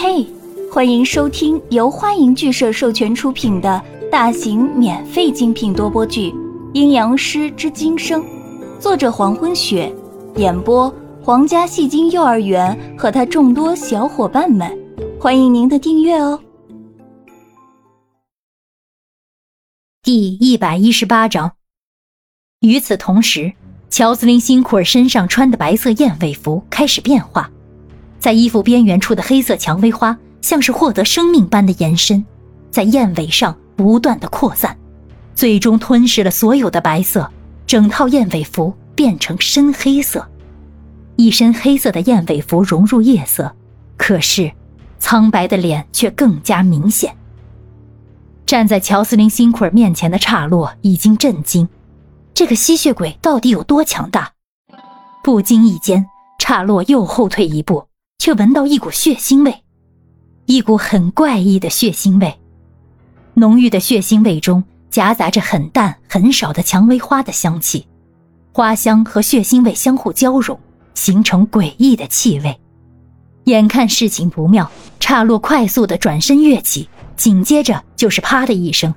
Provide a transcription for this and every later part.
嘿，欢迎收听由欢迎剧社授权出品的大型免费精品多播剧《阴阳师之今生》，作者黄昏雪，演播皇家戏精幼儿园和他众多小伙伴们，欢迎您的订阅哦。第一百一十八章。与此同时，乔斯林·辛库尔身上穿的白色燕尾服开始变化。在衣服边缘处的黑色蔷薇花，像是获得生命般的延伸，在燕尾上不断的扩散，最终吞噬了所有的白色。整套燕尾服变成深黑色，一身黑色的燕尾服融入夜色，可是苍白的脸却更加明显。站在乔斯林·辛库尔面前的刹洛已经震惊，这个吸血鬼到底有多强大？不经意间，刹洛又后退一步。却闻到一股血腥味，一股很怪异的血腥味。浓郁的血腥味中夹杂着很淡很少的蔷薇花的香气，花香和血腥味相互交融，形成诡异的气味。眼看事情不妙，刹洛快速的转身跃起，紧接着就是啪的一声。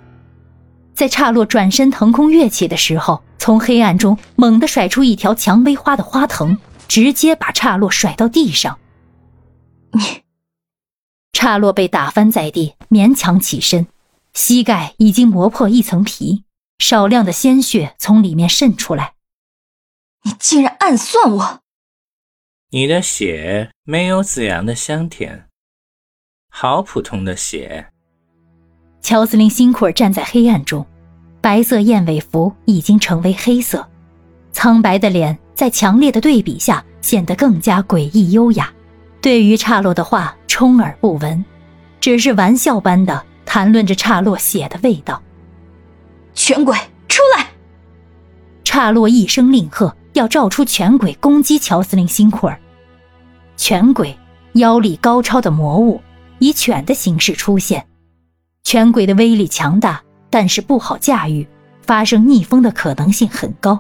在刹洛转身腾空跃起的时候，从黑暗中猛地甩出一条蔷薇花的花藤，直接把刹洛甩到地上。你，刹洛被打翻在地，勉强起身，膝盖已经磨破一层皮，少量的鲜血从里面渗出来。你竟然暗算我！你的血没有子阳的香甜，好普通的血。乔斯林辛苦儿站在黑暗中，白色燕尾服已经成为黑色，苍白的脸在强烈的对比下显得更加诡异优雅。对于岔洛的话充耳不闻，只是玩笑般的谈论着岔洛血的味道。拳鬼出来！岔洛一声令喝，要召出拳鬼攻击乔司令辛库尔。拳鬼妖力高超的魔物，以犬的形式出现。犬鬼的威力强大，但是不好驾驭，发生逆风的可能性很高。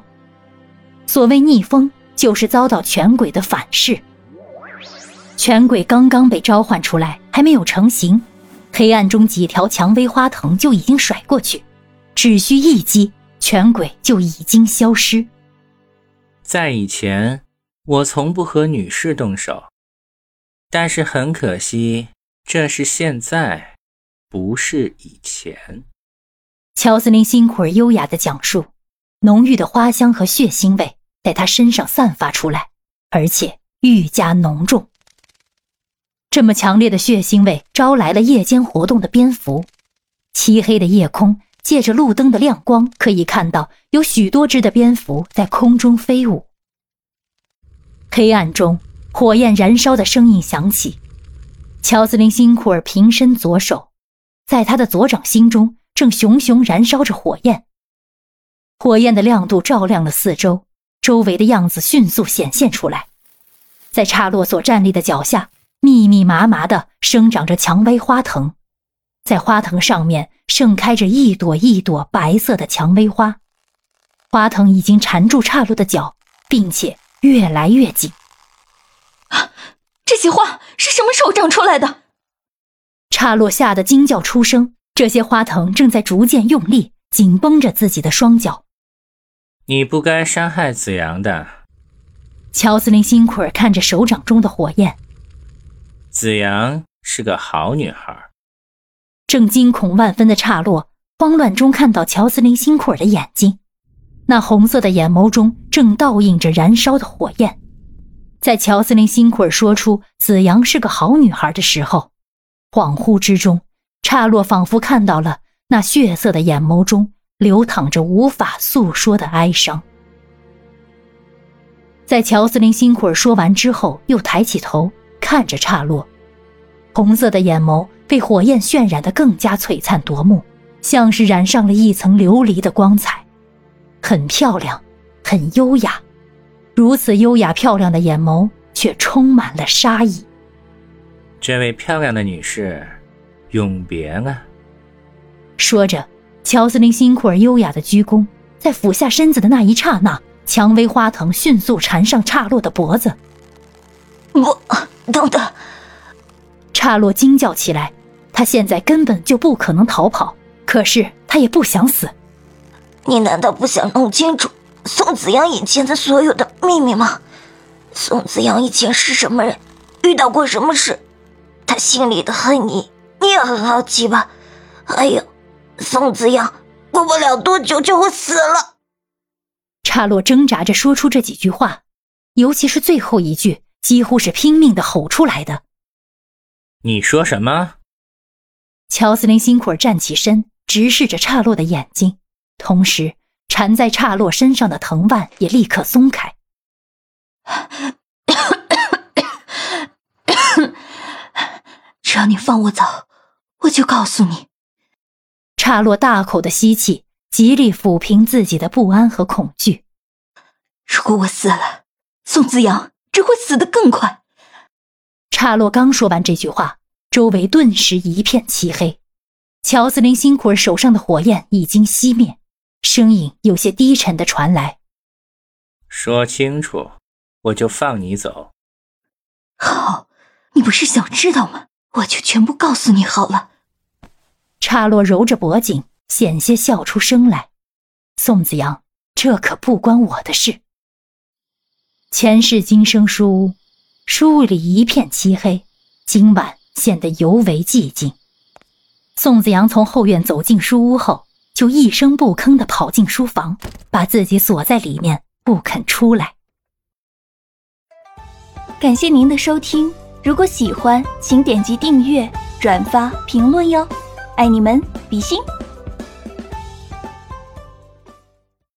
所谓逆风，就是遭到犬鬼的反噬。拳鬼刚刚被召唤出来，还没有成型，黑暗中几条蔷薇花藤就已经甩过去，只需一击，拳鬼就已经消失。在以前，我从不和女士动手，但是很可惜，这是现在，不是以前。乔斯林辛苦而优雅的讲述，浓郁的花香和血腥味在他身上散发出来，而且愈加浓重。这么强烈的血腥味招来了夜间活动的蝙蝠。漆黑的夜空借着路灯的亮光，可以看到有许多只的蝙蝠在空中飞舞。黑暗中，火焰燃烧的声音响起。乔斯林辛库尔平伸左手，在他的左掌心中正熊熊燃烧着火焰。火焰的亮度照亮了四周，周围的样子迅速显现出来。在刹洛所站立的脚下。密密麻麻的生长着蔷薇花藤，在花藤上面盛开着一朵一朵白色的蔷薇花，花藤已经缠住岔路的脚，并且越来越紧。啊！这些花是什么时候长出来的？岔路吓得惊叫出声。这些花藤正在逐渐用力紧绷着自己的双脚。你不该伤害子阳的。乔斯林辛苦儿看着手掌中的火焰。子阳是个好女孩。正惊恐万分的刹洛，慌乱中看到乔斯林辛库尔的眼睛，那红色的眼眸中正倒映着燃烧的火焰。在乔斯林辛库尔说出子阳是个好女孩的时候，恍惚之中，刹洛仿佛看到了那血色的眼眸中流淌着无法诉说的哀伤。在乔斯林辛库尔说完之后，又抬起头。看着刹洛，红色的眼眸被火焰渲染得更加璀璨夺目，像是染上了一层琉璃的光彩，很漂亮，很优雅。如此优雅漂亮的眼眸，却充满了杀意。这位漂亮的女士，永别了！说着，乔斯林辛苦而优雅的鞠躬，在俯下身子的那一刹那，蔷薇花藤迅速缠上岔落的脖子。我。等等，刹洛惊叫起来，他现在根本就不可能逃跑，可是他也不想死。你难道不想弄清楚宋子阳以前的所有的秘密吗？宋子阳以前是什么人？遇到过什么事？他心里的恨你，你也很好奇吧？还有，宋子阳过不了多久就会死了。差洛挣扎着说出这几句话，尤其是最后一句，几乎是拼命的吼出来的。你说什么？乔斯林辛苦儿站起身，直视着岔洛的眼睛，同时缠在岔洛身上的藤蔓也立刻松开。只要你放我走，我就告诉你。岔洛大口的吸气，极力抚平自己的不安和恐惧。如果我死了，宋子阳只会死得更快。刹洛刚说完这句话，周围顿时一片漆黑。乔斯林辛苦儿手上的火焰已经熄灭，声音有些低沉的传来：“说清楚，我就放你走。”好，你不是想知道吗？我就全部告诉你好了。刹洛揉着脖颈，险些笑出声来。宋子阳，这可不关我的事。前世今生书屋，书屋里一片漆黑，今晚显得尤为寂静。宋子阳从后院走进书屋后，就一声不吭地跑进书房，把自己锁在里面，不肯出来。感谢您的收听，如果喜欢，请点击订阅、转发、评论哟，爱你们，比心。